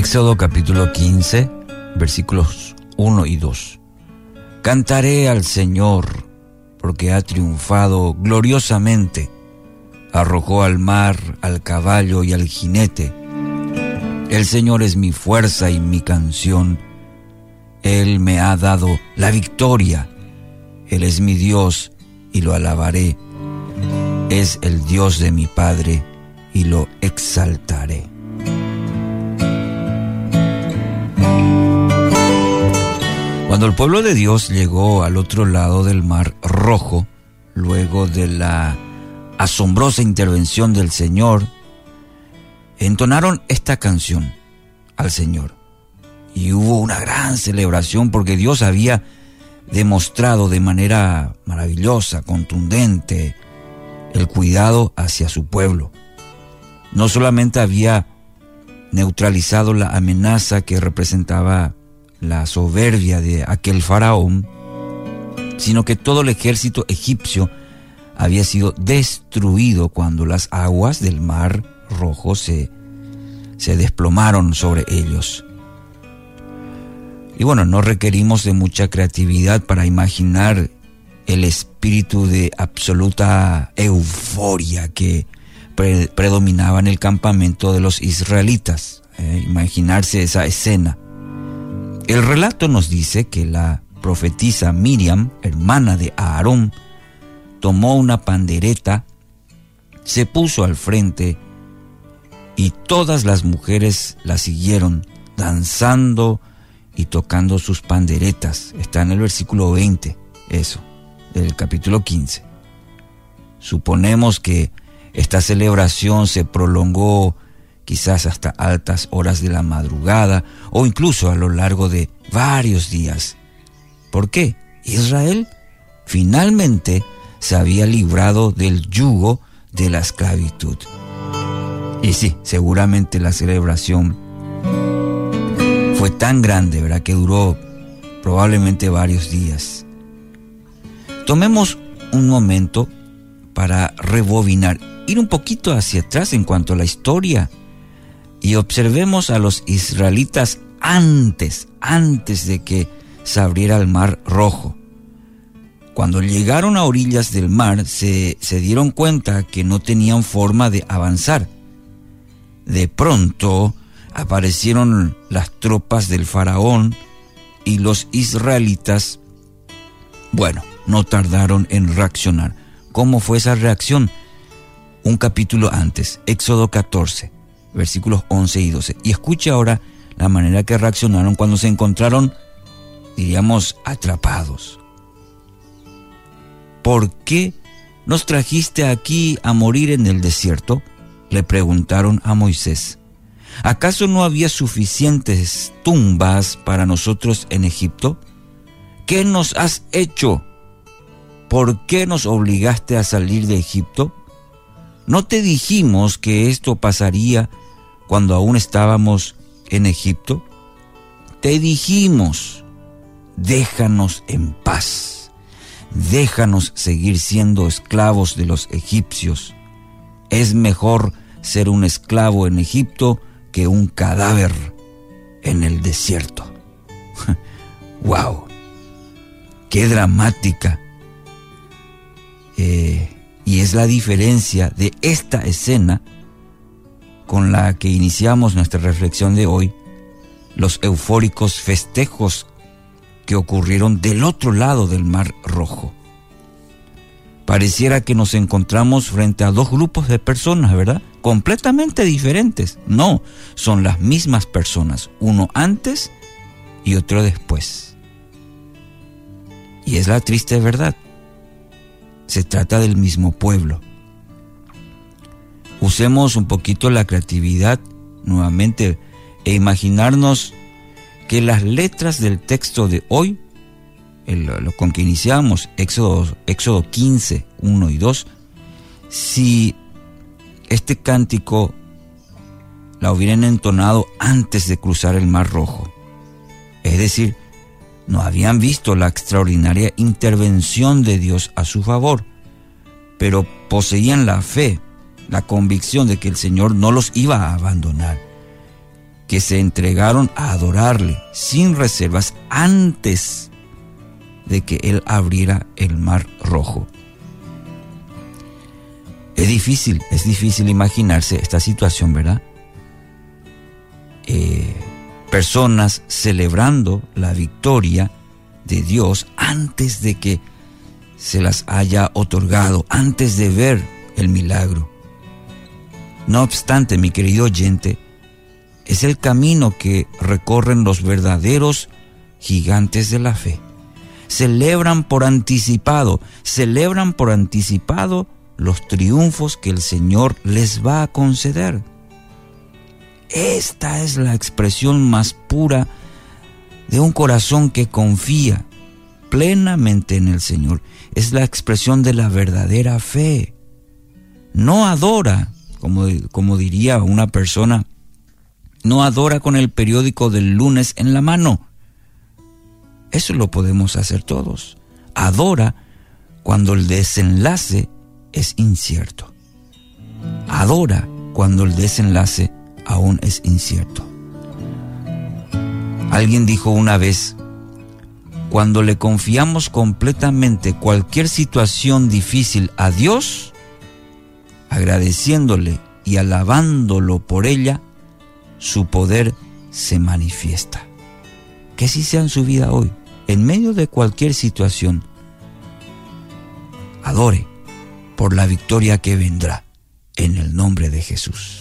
Éxodo capítulo 15, versículos 1 y 2. Cantaré al Señor porque ha triunfado gloriosamente. Arrojó al mar, al caballo y al jinete. El Señor es mi fuerza y mi canción. Él me ha dado la victoria. Él es mi Dios y lo alabaré. Es el Dios de mi Padre y lo exaltaré. Cuando el pueblo de Dios llegó al otro lado del mar rojo, luego de la asombrosa intervención del Señor, entonaron esta canción al Señor. Y hubo una gran celebración porque Dios había demostrado de manera maravillosa, contundente, el cuidado hacia su pueblo. No solamente había neutralizado la amenaza que representaba la soberbia de aquel faraón, sino que todo el ejército egipcio había sido destruido cuando las aguas del mar rojo se, se desplomaron sobre ellos. Y bueno, no requerimos de mucha creatividad para imaginar el espíritu de absoluta euforia que predominaba en el campamento de los israelitas. Eh, imaginarse esa escena. El relato nos dice que la profetisa Miriam, hermana de Aarón, tomó una pandereta, se puso al frente y todas las mujeres la siguieron danzando y tocando sus panderetas. Está en el versículo 20, eso, del capítulo 15. Suponemos que esta celebración se prolongó quizás hasta altas horas de la madrugada o incluso a lo largo de varios días. ¿Por qué? Israel finalmente se había librado del yugo de la esclavitud. Y sí, seguramente la celebración fue tan grande, ¿verdad? Que duró probablemente varios días. Tomemos un momento para rebobinar, ir un poquito hacia atrás en cuanto a la historia y observemos a los israelitas antes, antes de que se abriera el mar rojo. Cuando llegaron a orillas del mar se, dieron cuenta que no tenían forma de avanzar. De pronto aparecieron las tropas del faraón y los israelitas, bueno, no tardaron en reaccionar. ¿Cómo fue esa reacción? Un capítulo antes, Éxodo 14 versículos 11 y 12. Y escuche ahora la manera que reaccionaron cuando se encontraron, diríamos, atrapados. ¿Por qué nos trajiste aquí a morir en el desierto? Le preguntaron a Moisés. ¿Acaso no había suficientes tumbas para nosotros en Egipto? ¿Qué nos has hecho? ¿Por qué nos obligaste a salir de Egipto? ¿No te dijimos que esto pasaría cuando aún estábamos en Egipto? Te dijimos, déjanos en paz, déjanos seguir siendo esclavos de los egipcios. Es mejor ser un esclavo en Egipto que un cadáver en el desierto. ¡Wow! ¡Qué dramática! Eh, y es la diferencia de esta escena con la que iniciamos nuestra reflexión de hoy, los eufóricos festejos que ocurrieron del otro lado del Mar Rojo. Pareciera que nos encontramos frente a dos grupos de personas, ¿verdad? Completamente diferentes. No, son las mismas personas, uno antes y otro después. Y es la triste verdad se trata del mismo pueblo. Usemos un poquito la creatividad nuevamente e imaginarnos que las letras del texto de hoy, lo con que iniciamos, Éxodo, Éxodo 15, 1 y 2, si este cántico la hubieran entonado antes de cruzar el Mar Rojo, es decir, no habían visto la extraordinaria intervención de Dios a su favor, pero poseían la fe, la convicción de que el Señor no los iba a abandonar, que se entregaron a adorarle sin reservas antes de que Él abriera el mar rojo. Es difícil, es difícil imaginarse esta situación, ¿verdad? Eh, personas celebrando la victoria de Dios antes de que se las haya otorgado, antes de ver el milagro. No obstante, mi querido oyente, es el camino que recorren los verdaderos gigantes de la fe. Celebran por anticipado, celebran por anticipado los triunfos que el Señor les va a conceder. Esta es la expresión más pura de un corazón que confía plenamente en el Señor. Es la expresión de la verdadera fe. No adora, como, como diría una persona, no adora con el periódico del lunes en la mano. Eso lo podemos hacer todos. Adora cuando el desenlace es incierto. Adora cuando el desenlace aún es incierto. Alguien dijo una vez, cuando le confiamos completamente cualquier situación difícil a Dios, agradeciéndole y alabándolo por ella, su poder se manifiesta. Que así sea en su vida hoy, en medio de cualquier situación. Adore por la victoria que vendrá en el nombre de Jesús.